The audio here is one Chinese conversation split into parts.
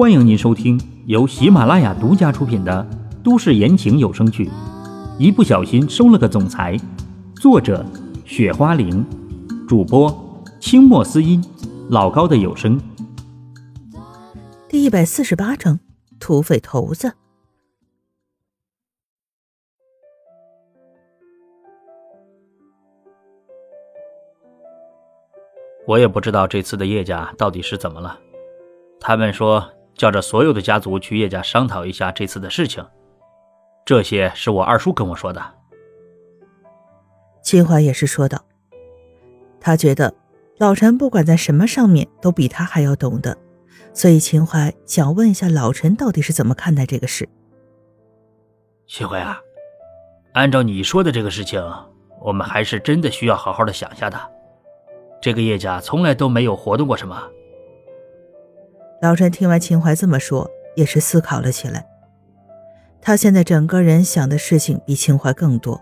欢迎您收听由喜马拉雅独家出品的都市言情有声剧《一不小心收了个总裁》，作者：雪花玲，主播：清墨思音，老高的有声。第一百四十八章：土匪头子。我也不知道这次的叶家到底是怎么了。他们说叫着所有的家族去叶家商讨一下这次的事情，这些是我二叔跟我说的。秦淮也是说道，他觉得老陈不管在什么上面都比他还要懂得，所以秦淮想问一下老陈到底是怎么看待这个事。秦淮啊，按照你说的这个事情，我们还是真的需要好好的想一下的。这个叶家从来都没有活动过什么。老陈听完秦淮这么说，也是思考了起来。他现在整个人想的事情比秦淮更多。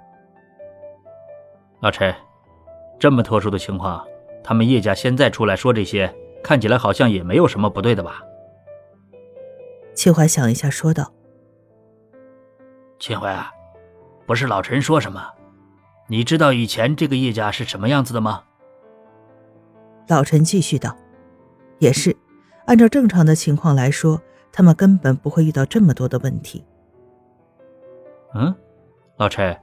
老陈，这么特殊的情况，他们叶家现在出来说这些，看起来好像也没有什么不对的吧？秦淮想一下，说道：“秦淮啊，不是老陈说什么？你知道以前这个叶家是什么样子的吗？”老陈继续道：“也是。”按照正常的情况来说，他们根本不会遇到这么多的问题。嗯，老陈，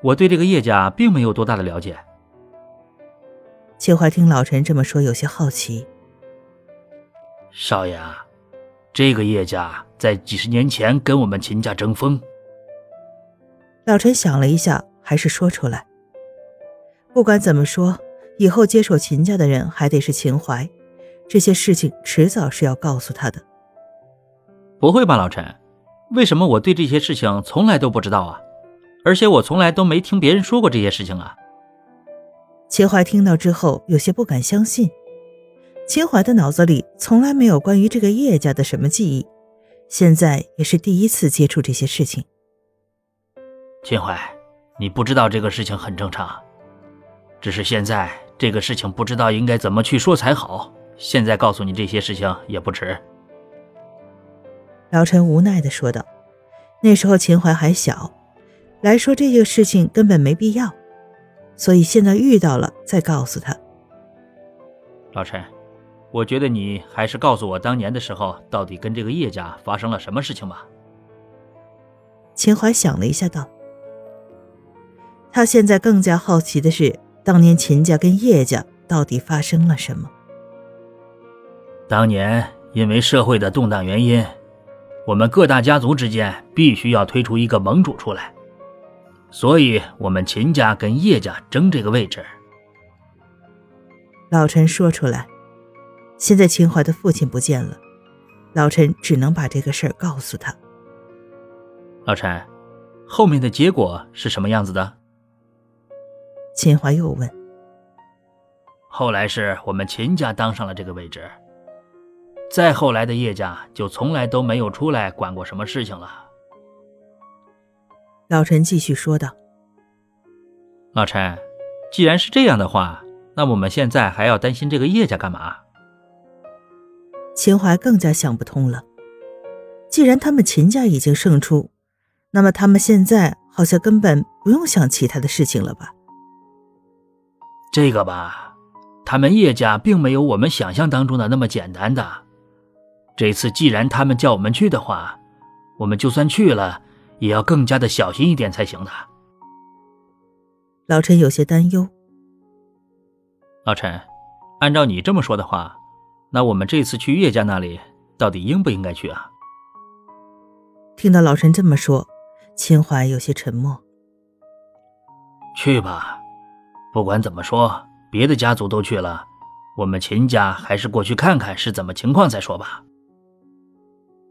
我对这个叶家并没有多大的了解。秦淮听老陈这么说，有些好奇。少爷啊，这个叶家在几十年前跟我们秦家争锋。老陈想了一下，还是说出来。不管怎么说，以后接手秦家的人还得是秦淮。这些事情迟早是要告诉他的。不会吧，老陈？为什么我对这些事情从来都不知道啊？而且我从来都没听别人说过这些事情啊！秦淮听到之后有些不敢相信，秦淮的脑子里从来没有关于这个叶家的什么记忆，现在也是第一次接触这些事情。秦淮，你不知道这个事情很正常，只是现在这个事情不知道应该怎么去说才好。现在告诉你这些事情也不迟。”老陈无奈的说道。那时候秦淮还小，来说这个事情根本没必要，所以现在遇到了再告诉他。老陈，我觉得你还是告诉我当年的时候到底跟这个叶家发生了什么事情吧。秦淮想了一下，道：“他现在更加好奇的是，当年秦家跟叶家到底发生了什么。”当年因为社会的动荡原因，我们各大家族之间必须要推出一个盟主出来，所以我们秦家跟叶家争这个位置。老陈说出来，现在秦淮的父亲不见了，老陈只能把这个事儿告诉他。老陈，后面的结果是什么样子的？秦淮又问。后来是我们秦家当上了这个位置。再后来的叶家就从来都没有出来管过什么事情了。老陈继续说道：“老陈，既然是这样的话，那我们现在还要担心这个叶家干嘛？”秦淮更加想不通了。既然他们秦家已经胜出，那么他们现在好像根本不用想其他的事情了吧？这个吧，他们叶家并没有我们想象当中的那么简单的。这次既然他们叫我们去的话，我们就算去了，也要更加的小心一点才行的。老陈有些担忧。老陈，按照你这么说的话，那我们这次去岳家那里，到底应不应该去啊？听到老陈这么说，秦淮有些沉默。去吧，不管怎么说，别的家族都去了，我们秦家还是过去看看是怎么情况再说吧。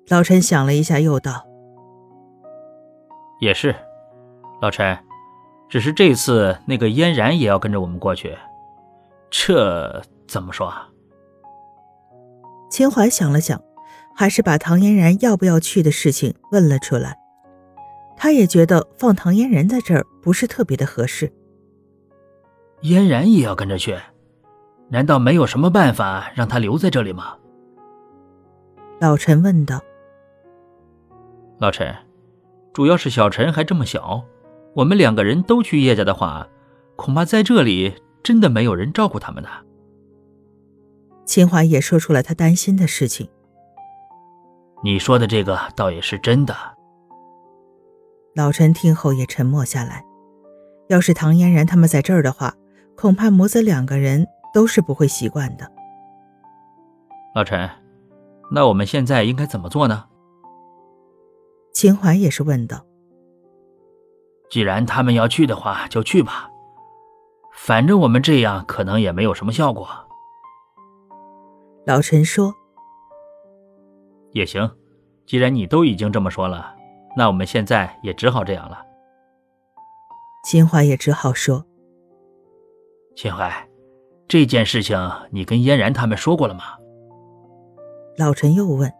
老陈想了一下，又道：“也是，老陈，只是这次那个嫣然也要跟着我们过去，这怎么说啊？”秦淮想了想，还是把唐嫣然要不要去的事情问了出来。他也觉得放唐嫣然在这儿不是特别的合适。嫣然也要跟着去，难道没有什么办法让她留在这里吗？老陈问道：“老陈，主要是小陈还这么小，我们两个人都去叶家的话，恐怕在这里真的没有人照顾他们呢。”秦淮也说出了他担心的事情。你说的这个倒也是真的。老陈听后也沉默下来。要是唐嫣然他们在这儿的话，恐怕母子两个人都是不会习惯的。老陈，那我们现在应该怎么做呢？秦淮也是问道。既然他们要去的话，就去吧。反正我们这样可能也没有什么效果。老陈说：“也行，既然你都已经这么说了，那我们现在也只好这样了。”秦淮也只好说：“秦淮，这件事情你跟嫣然他们说过了吗？”老陈又问：“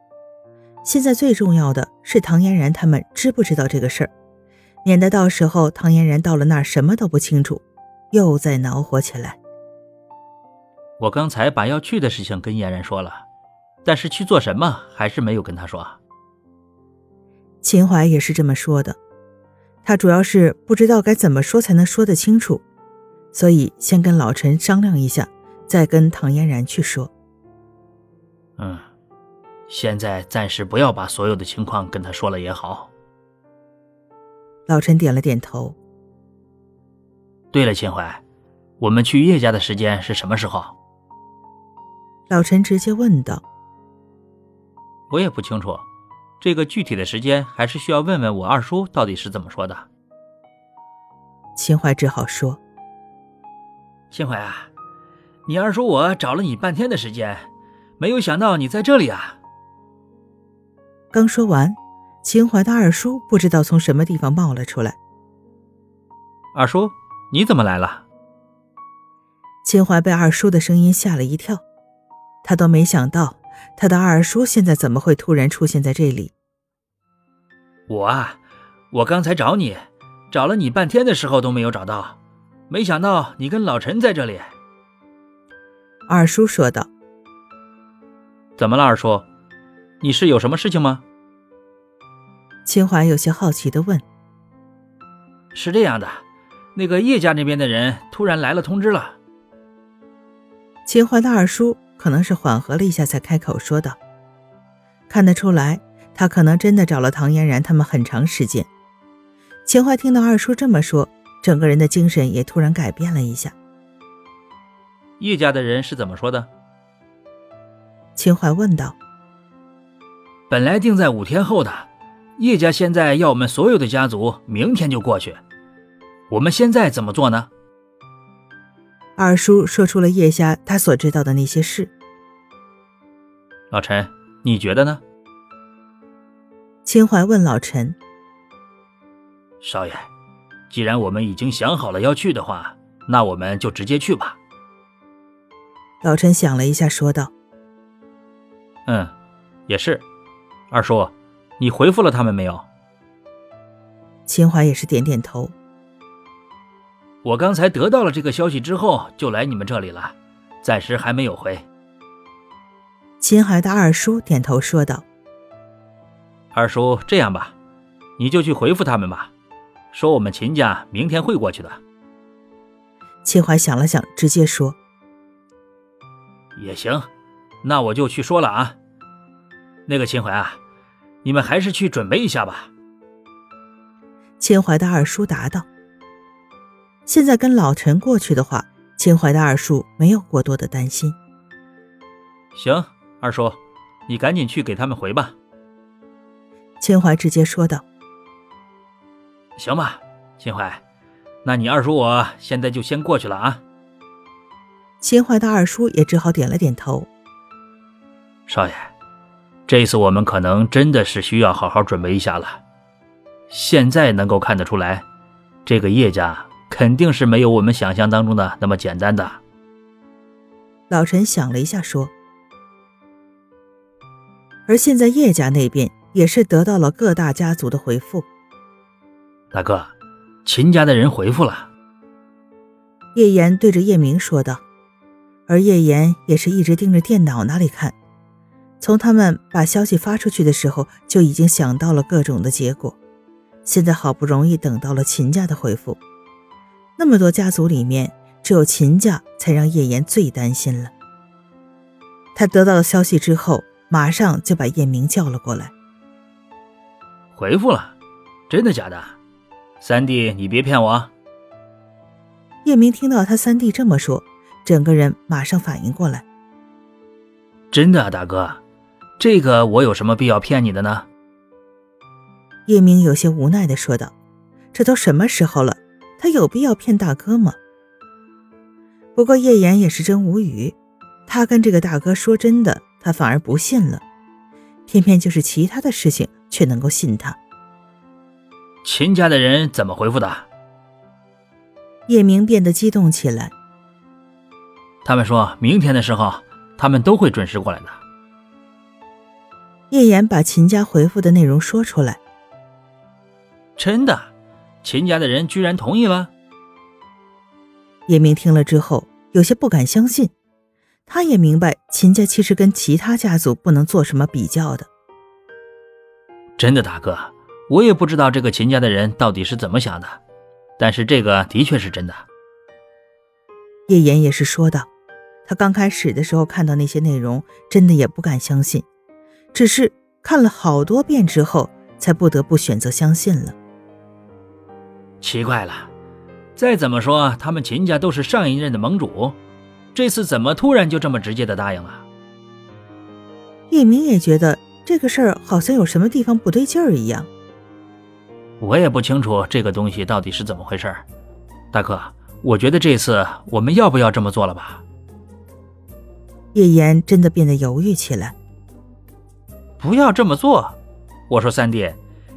现在最重要的是唐嫣然他们知不知道这个事儿，免得到时候唐嫣然到了那儿什么都不清楚，又再恼火起来。”我刚才把要去的事情跟嫣然说了，但是去做什么还是没有跟他说。秦淮也是这么说的，他主要是不知道该怎么说才能说得清楚，所以先跟老陈商量一下，再跟唐嫣然去说。嗯。现在暂时不要把所有的情况跟他说了也好。老陈点了点头。对了，秦淮，我们去叶家的时间是什么时候？老陈直接问道。我也不清楚，这个具体的时间还是需要问问我二叔到底是怎么说的。秦淮只好说：“秦淮啊，你二叔我找了你半天的时间，没有想到你在这里啊。”刚说完，秦淮的二叔不知道从什么地方冒了出来。二叔，你怎么来了？秦淮被二叔的声音吓了一跳，他都没想到他的二叔现在怎么会突然出现在这里。我啊，我刚才找你，找了你半天的时候都没有找到，没想到你跟老陈在这里。二叔说道：“怎么了，二叔？”你是有什么事情吗？秦淮有些好奇的问。是这样的，那个叶家那边的人突然来了通知了。秦淮的二叔可能是缓和了一下，才开口说道：“看得出来，他可能真的找了唐嫣然他们很长时间。”秦淮听到二叔这么说，整个人的精神也突然改变了一下。叶家的人是怎么说的？秦淮问道。本来定在五天后的，叶家现在要我们所有的家族明天就过去。我们现在怎么做呢？二叔说出了叶家他所知道的那些事。老陈，你觉得呢？秦淮问老陈。少爷，既然我们已经想好了要去的话，那我们就直接去吧。老陈想了一下，说道：“嗯，也是。”二叔，你回复了他们没有？秦淮也是点点头。我刚才得到了这个消息之后，就来你们这里了，暂时还没有回。秦淮的二叔点头说道：“二叔，这样吧，你就去回复他们吧，说我们秦家明天会过去的。”秦淮想了想，直接说：“也行，那我就去说了啊。那个秦淮啊。”你们还是去准备一下吧。”秦淮的二叔答道。“现在跟老陈过去的话，秦淮的二叔没有过多的担心。”“行，二叔，你赶紧去给他们回吧。”秦淮直接说道。“行吧，秦淮，那你二叔我现在就先过去了啊。”秦淮的二叔也只好点了点头。“少爷。”这次我们可能真的是需要好好准备一下了。现在能够看得出来，这个叶家肯定是没有我们想象当中的那么简单的。老陈想了一下，说：“而现在叶家那边也是得到了各大家族的回复。”大哥，秦家的人回复了。叶岩对着叶明说道，而叶岩也是一直盯着电脑那里看。从他们把消息发出去的时候，就已经想到了各种的结果。现在好不容易等到了秦家的回复，那么多家族里面，只有秦家才让叶岩最担心了。他得到了消息之后，马上就把叶明叫了过来。回复了，真的假的？三弟，你别骗我。叶明听到他三弟这么说，整个人马上反应过来。真的啊，大哥。这个我有什么必要骗你的呢？叶明有些无奈的说道：“这都什么时候了，他有必要骗大哥吗？”不过叶岩也是真无语，他跟这个大哥说真的，他反而不信了，偏偏就是其他的事情却能够信他。秦家的人怎么回复的？叶明变得激动起来。他们说明天的时候，他们都会准时过来的。叶岩把秦家回复的内容说出来。真的，秦家的人居然同意了。叶明听了之后有些不敢相信，他也明白秦家其实跟其他家族不能做什么比较的。真的，大哥，我也不知道这个秦家的人到底是怎么想的，但是这个的确是真的。叶岩也是说道，他刚开始的时候看到那些内容，真的也不敢相信。只是看了好多遍之后，才不得不选择相信了。奇怪了，再怎么说，他们秦家都是上一任的盟主，这次怎么突然就这么直接的答应了？叶明也觉得这个事儿好像有什么地方不对劲儿一样。我也不清楚这个东西到底是怎么回事。大哥，我觉得这次我们要不要这么做了吧？叶岩真的变得犹豫起来。不要这么做，我说三弟，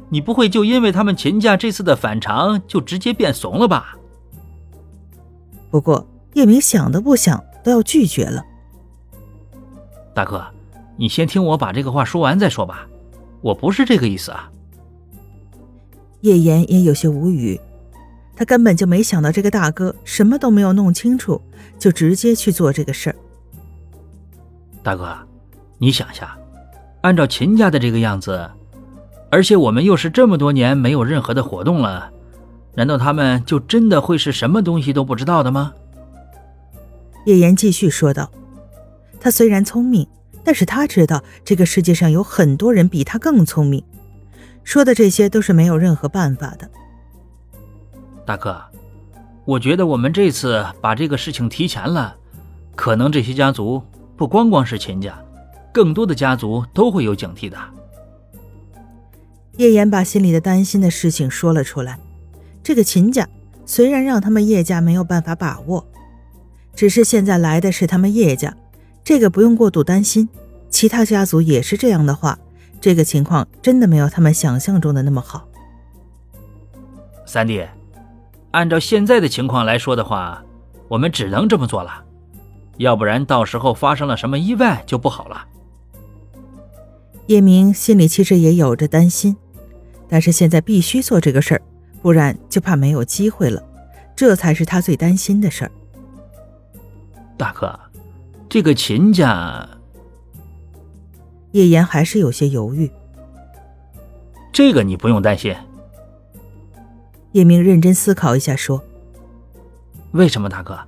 你不会就因为他们秦家这次的反常就直接变怂了吧？不过叶明想都不想都要拒绝了。大哥，你先听我把这个话说完再说吧，我不是这个意思啊。叶岩也有些无语，他根本就没想到这个大哥什么都没有弄清楚就直接去做这个事儿。大哥，你想下。按照秦家的这个样子，而且我们又是这么多年没有任何的活动了，难道他们就真的会是什么东西都不知道的吗？叶岩继续说道：“他虽然聪明，但是他知道这个世界上有很多人比他更聪明。说的这些都是没有任何办法的。”大哥，我觉得我们这次把这个事情提前了，可能这些家族不光光是秦家。更多的家族都会有警惕的。叶岩把心里的担心的事情说了出来。这个秦家虽然让他们叶家没有办法把握，只是现在来的是他们叶家，这个不用过度担心。其他家族也是这样的话，这个情况真的没有他们想象中的那么好。三弟，按照现在的情况来说的话，我们只能这么做了，要不然到时候发生了什么意外就不好了。叶明心里其实也有着担心，但是现在必须做这个事儿，不然就怕没有机会了，这才是他最担心的事儿。大哥，这个秦家，叶岩还是有些犹豫。这个你不用担心。叶明认真思考一下，说：“为什么，大哥？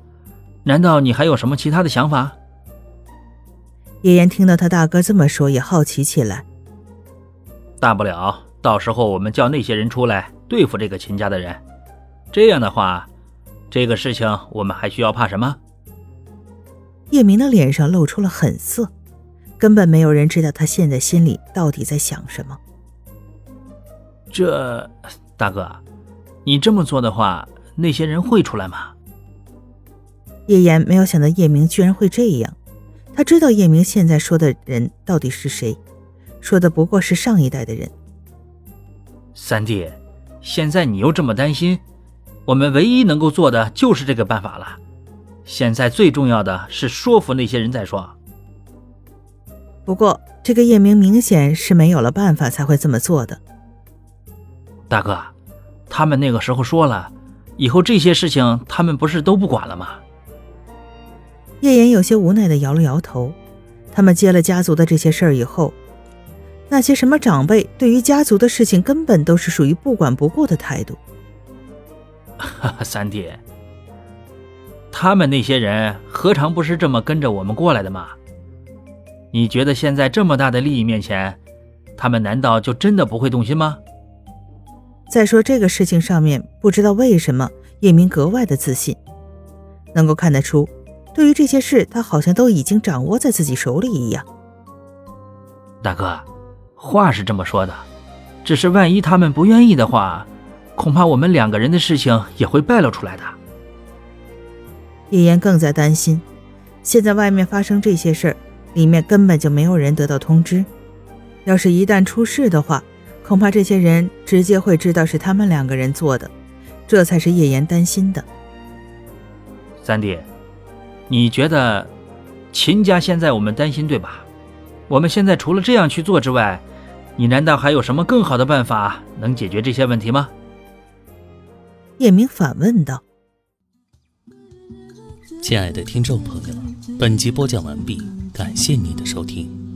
难道你还有什么其他的想法？”叶岩听到他大哥这么说，也好奇起来。大不了到时候我们叫那些人出来对付这个秦家的人，这样的话，这个事情我们还需要怕什么？叶明的脸上露出了狠色，根本没有人知道他现在心里到底在想什么。这大哥，你这么做的话，那些人会出来吗？叶岩没有想到叶明居然会这样。他知道叶明现在说的人到底是谁，说的不过是上一代的人。三弟，现在你又这么担心，我们唯一能够做的就是这个办法了。现在最重要的是说服那些人再说。不过，这个叶明明显是没有了办法才会这么做的。大哥，他们那个时候说了，以后这些事情他们不是都不管了吗？叶岩有些无奈的摇了摇头，他他们接了家族的这些事儿以后，那些什么长辈对于家族的事情根本都是属于不管不顾的态度。哈哈，三弟，他们那些人何尝不是这么跟着我们过来的吗？你觉得现在这么大的利益面前，他们难道就真的不会动心吗？再说这个事情上面，不知道为什么叶明格外的自信，能够看得出，对于这些事，他好像都已经掌握在自己手里一样。大哥，话是这么说的，只是万一他们不愿意的话，恐怕我们两个人的事情也会败露出来的。叶岩更在担心，现在外面发生这些事儿。里面根本就没有人得到通知，要是一旦出事的话，恐怕这些人直接会知道是他们两个人做的，这才是叶岩担心的。三弟，你觉得秦家现在我们担心对吧？我们现在除了这样去做之外，你难道还有什么更好的办法能解决这些问题吗？叶明反问道。亲爱的听众朋友，本集播讲完毕。感谢您的收听。